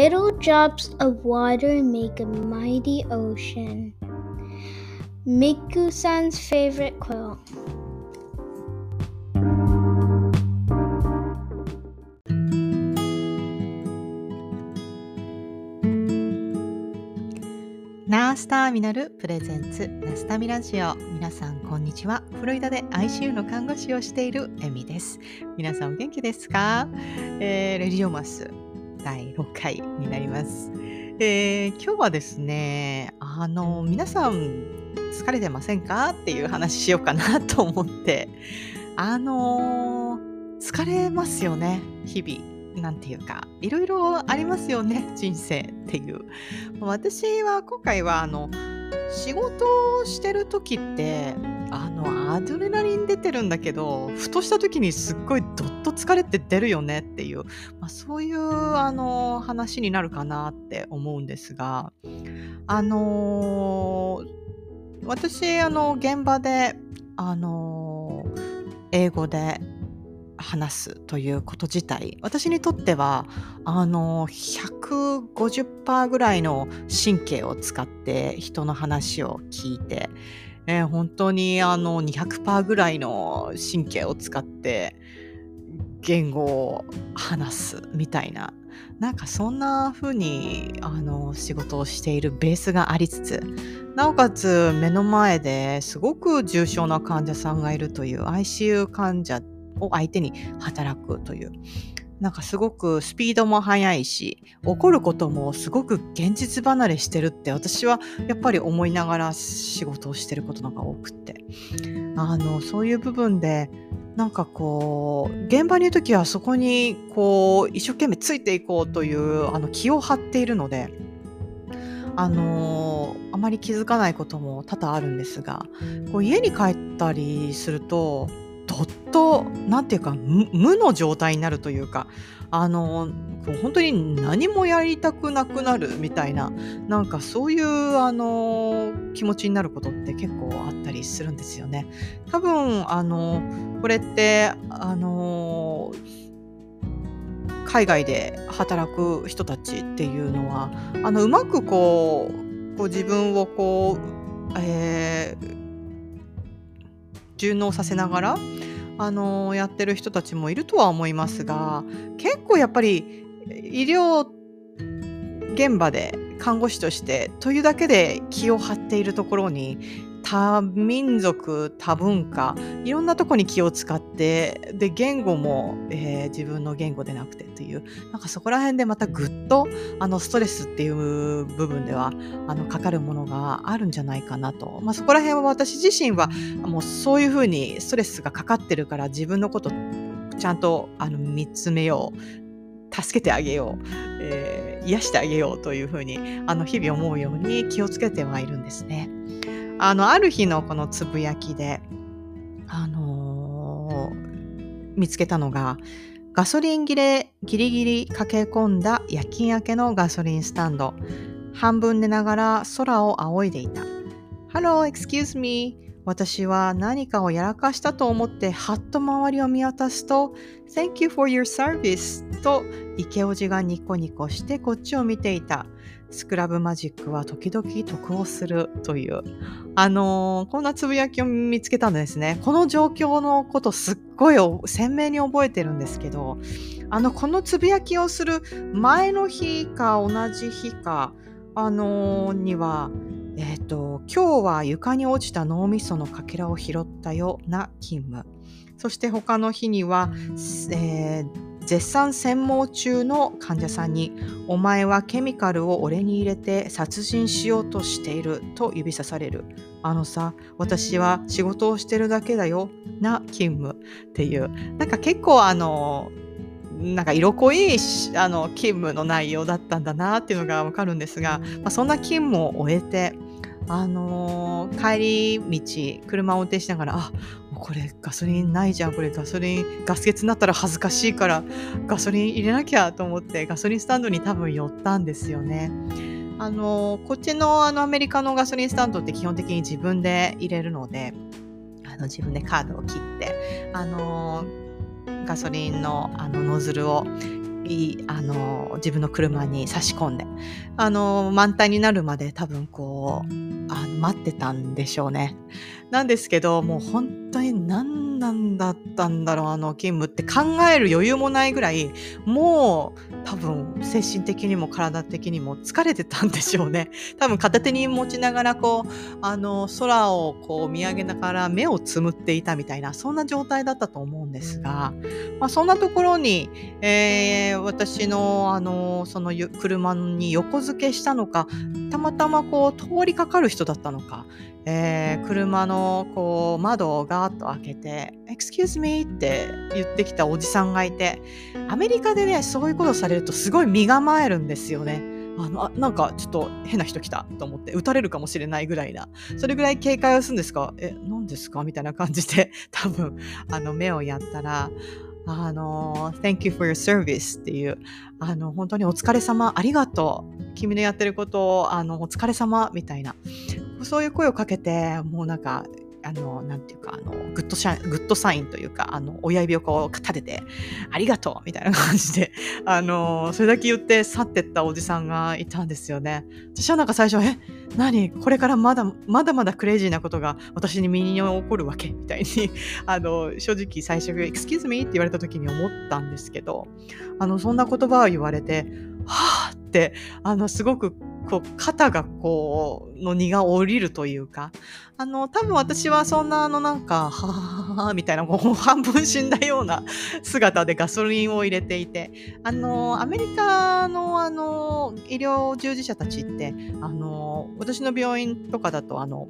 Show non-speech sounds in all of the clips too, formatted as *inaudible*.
Little drops of water make a mighty ocean. Miku san's favorite quilt. ナースターミナルプレゼンツナスタミラジオ皆さんこんにちは。フロリダで ICU の看護師をしているエミです。皆さんお元気ですか、えー、レディオマス。第6回になります、えー、今日はですねあの皆さん疲れてませんか？っていう話しようかなと思って。あの疲れますよね日々なんていうか、いろいろありますよね、人生っていう。私は今回は、あの、仕事をしてる時って、あの、アドレナリン出てるんだけど、ふとした時にすっごいどっと疲れて出るよねっていう、まあ、そういう、あの、話になるかなって思うんですが、あの私、あの、現場で、あの英語で話すということ自体私にとってはあの150%ぐらいの神経を使って人の話を聞いて、えー、本当にあの200%ぐらいの神経を使って言語を話すみたいななんかそんな風にあに仕事をしているベースがありつつなおかつ目の前ですごく重症な患者さんがいるという ICU 患者を相手に働くという。なんかすごくスピードも速いし、起こることもすごく現実離れしてるって私はやっぱり思いながら仕事をしてることなんか多くって。あの、そういう部分で、なんかこう、現場にいるときはそこにこう、一生懸命ついていこうというあの気を張っているので、あのあまり気づかないことも多々あるんですが、こう家に帰ったりすると、どっと何て言うか無の状態になるというかあの本当に何もやりたくなくなるみたいななんかそういうあの気持ちになることって結構あったりするんですよね。多分あのこれってあの海外で働く人たちっていうのはあのうまくこうこう自分をこう、えー、順応させながらあのやってる人たちもいるとは思いますが結構やっぱり医療現場で看護師としてというだけで気を張っているところに多民族多文化いろんなとこに気を使ってで言語も、えー、自分の言語でなくてというなんかそこら辺でまたぐっとあのストレスっていう部分ではあのかかるものがあるんじゃないかなと、まあ、そこら辺は私自身はもうそういうふうにストレスがかかってるから自分のことちゃんとあの見つめよう助けてあげよう、えー、癒してあげようというふうにあの日々思うように気をつけてはいるんですね。あの、ある日のこのつぶやきで、あのー、見つけたのが、ガソリン切れギリギリ駆け込んだ夜勤明けのガソリンスタンド。半分寝ながら空を仰いでいた。Hello, excuse me. 私は何かをやらかしたと思ってはっと周りを見渡すと Thank you for your service と池おじがニコニコしてこっちを見ていた。スクラブマジックは時々得をするという、あのー、こんなつぶやきを見つけたんですね。この状況のことすっごい鮮明に覚えてるんですけど、あの、このつぶやきをする前の日か同じ日か、あのー、には、えっ、ー、と、今日は床に落ちた脳みそのかけらを拾ったよな勤務。そして他の日には、えー絶賛専門中の患者さんに「お前はケミカルを俺に入れて殺人しようとしている」と指さされる「あのさ私は仕事をしてるだけだよ」な勤務っていう。なんか結構あのなんか色濃いあの勤務の内容だったんだなっていうのがわかるんですが、まあ、そんな勤務を終えてあのー、帰り道、車を運転しながら、あ、これガソリンないじゃん、これガソリン、ガス欠になったら恥ずかしいからガソリン入れなきゃと思ってガソリンスタンドに多分寄ったんですよね。あの、こっちのあのアメリカのガソリンスタンドって基本的に自分で入れるので、あの自分でカードを切って、あの、ガソリンのあのノズルをいあの自分の車に差し込んであの満タンになるまで多分こうあの待ってたんでしょうね。なんですけどもう本当に何なんだったんだろうあの勤務って考える余裕もないぐらいもう多分精神的にも体的にも疲れてたんでしょうね。*laughs* 多分片手に持ちながらこうあの空をこう見上げながら目をつむっていたみたいなそんな状態だったと思うんですが、まあ、そんなところに、えー、私のあのその車に横付けしたのかたまたまこう通りかかる人だったのか、えー、車のこう窓をガーッと開けて「Excuse me」って言ってきたおじさんがいてアメリカでねそういうことされるとすごい身構えるんですよね。あのあなんかちょっと変な人来たと思って撃たれるかもしれないぐらいなそれぐらい警戒をするんですかえ何ですか？みたいな感じで *laughs* 多分あの目をやったらあの、Thank you for your service っていう、あの、本当にお疲れ様、ありがとう。君のやってることを、あの、お疲れ様みたいな、そういう声をかけて、もうなんか、あの、なんていうか、あの、グッドシャグッドサインというか、あの、親指をこう立てて、ありがとうみたいな感じで、あの、それだけ言って去ってったおじさんがいたんですよね。私はなんか最初、え、何？これからまだ、まだまだクレイジーなことが私に身に起こるわけ？みたいに、あの、正直最初、excuse me って言われた時に思ったんですけど、あの、そんな言葉を言われて、はぁって、あの、すごくこう肩がこうの荷が下りるというかあの多分私はそんなあのなんかはははみたいなこう半分死んだような *laughs* 姿でガソリンを入れていてあのアメリカのあの医療従事者たちってあの私の病院とかだとあの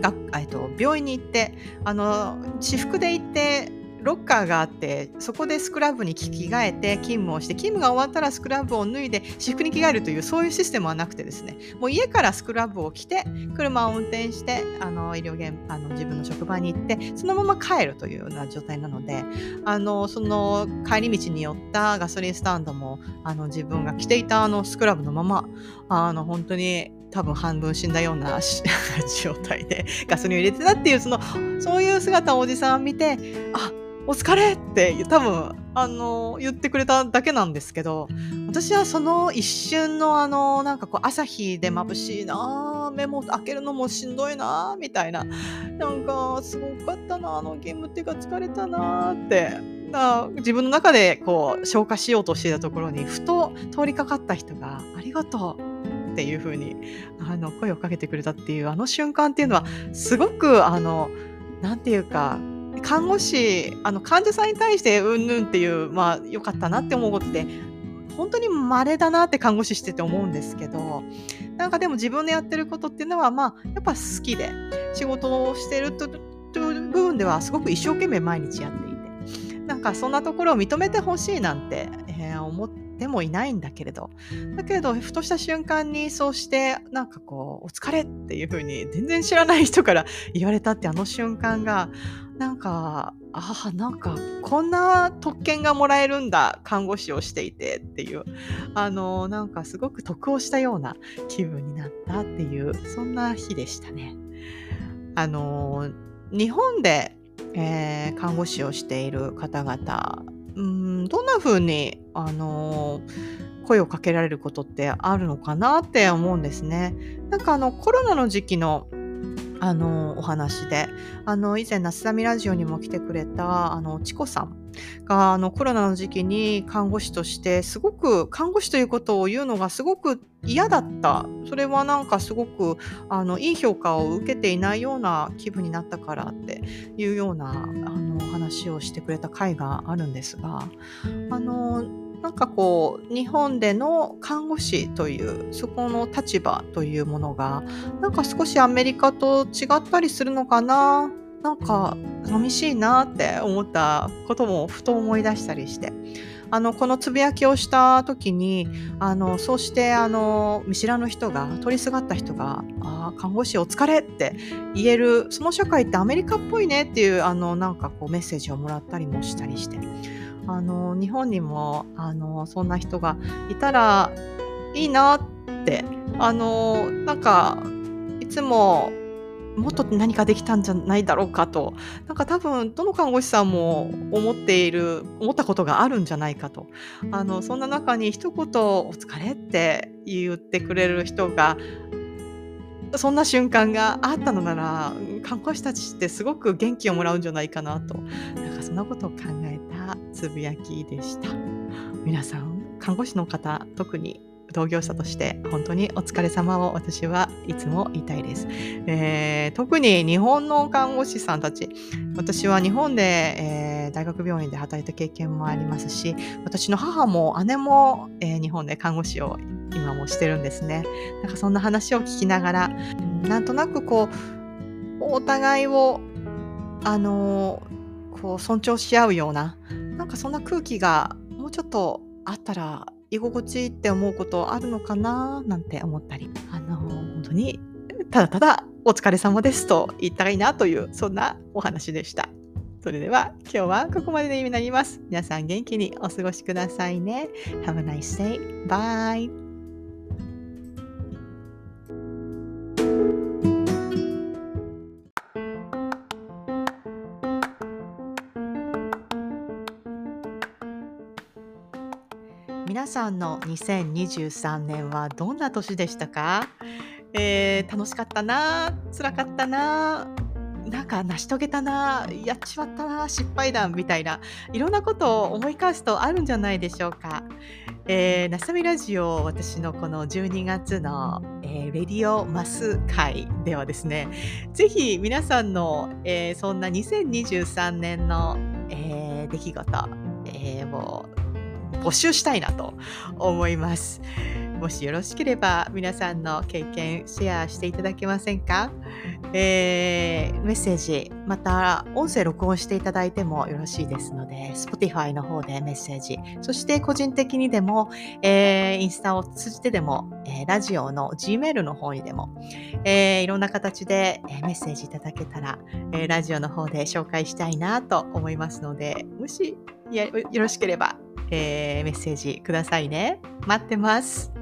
がえっと、病院に行ってあの私服で行ってロッカーがあってそこでスクラブに着替えて勤務をして勤務が終わったらスクラブを脱いで私服に着替えるというそういうシステムはなくてですねもう家からスクラブを着て車を運転してあの医療現あの自分の職場に行ってそのまま帰るというような状態なのであのその帰り道に寄ったガソリンスタンドもあの自分が着ていたあのスクラブのままあの本当に多分半分死んだような *laughs* 状態でガソリンを入れてたっていうそのそういう姿をおじさん見てあお疲れって多分、あの、言ってくれただけなんですけど、私はその一瞬のあの、なんかこう、朝日で眩しいな目も開けるのもしんどいなみたいな。なんか、すごかったなあのゲームっていうか疲れたなって。自分の中でこう消化しようとしていたところにふと通りかかった人が「ありがとう」っていう風にあに声をかけてくれたっていうあの瞬間っていうのはすごくあのなんていうか看護師あの患者さんに対してうんぬんっていうまあ良かったなって思うことって本当に稀だなって看護師してて思うんですけどなんかでも自分でやってることっていうのはまあやっぱ好きで仕事をしてるという部分ではすごく一生懸命毎日やっていてなんかそんなところを認めてほしいなんて、えー、思ってもいないんだけれどだけどふとした瞬間にそうしてなんかこう「お疲れ」っていうふうに全然知らない人から言われたってあの瞬間がなんか、ああ、なんか、こんな特権がもらえるんだ、看護師をしていてっていう、あの、なんかすごく得をしたような気分になったっていう、そんな日でしたね。あの、日本で、えー、看護師をしている方々、うん、どんな風に、あの、声をかけられることってあるのかなって思うんですね。なんかあのコロナの時期のあのお話で。あの以前「なすだみラジオ」にも来てくれたあのチコさんがあのコロナの時期に看護師としてすごく看護師ということを言うのがすごく嫌だった。それはなんかすごくあのいい評価を受けていないような気分になったからっていうようなあの話をしてくれた回があるんですがあのなんかこう日本での看護師というそこの立場というものがなんか少しアメリカと違ったりするのかな？なんか寂しいなって思ったこともふと思い出したりしてあのこのつぶやきをした時にあのそうしてあの見知らぬ人が通りすがった人が「あ看護師お疲れ」って言えるその社会ってアメリカっぽいねっていうあのなんかこうメッセージをもらったりもしたりして。あの日本にもあのそんな人がいたらいいなってあのなんかいつももっと何かできたんじゃないだろうかとなんか多分どの看護師さんも思っている思ったことがあるんじゃないかと。あのそんな中に一言「お疲れ」って言ってくれる人がそんな瞬間があったのなら看護師たちってすごく元気をもらうんじゃないかなと。なんかそんなことを考えたつぶやきでした。皆さん看護師の方特に同業者として本当にお疲れ様を私はいつも言いたいです、えー、特に日本の看護師さんたち私は日本で、えー、大学病院で働いた経験もありますし私の母も姉も、えー、日本で看護師を今もしてるんですね。なんかそんな話を聞きながらなんとなくこうお互いをあのこう尊重し合うようななんかそんな空気がもうちょっとあったら居心地いいって思うことあるのかななんて思ったりあの本当にただただお疲れ様ですと言ったらいいなというそんなお話でした。それでは今日はここまでになります。皆さん元気にお過ごしくださいね。Have a nice day. Bye. 皆さんの2023年はどんな年でしたか、えー、楽しかったな辛かったななんか成し遂げたなやっちまったな失敗談みたいないろんなことを思い返すとあるんじゃないでしょうか。えー、なさみラジオ私のこの12月の、えー、レディオマス会ではですねぜひ皆さんの、えー、そんな2023年の、えー、出来事、えー、を募集したいなと思います。もしよろしければ皆さんの経験シェアしていただけませんか、えー、メッセージ、また音声録音していただいてもよろしいですので、Spotify の方でメッセージ、そして個人的にでも、えー、インスタを通じてでも、えー、ラジオの Gmail の方にでも、えー、いろんな形でメッセージいただけたら、えー、ラジオの方で紹介したいなと思いますので、もしよろしければえー、メッセージくださいね。待ってます。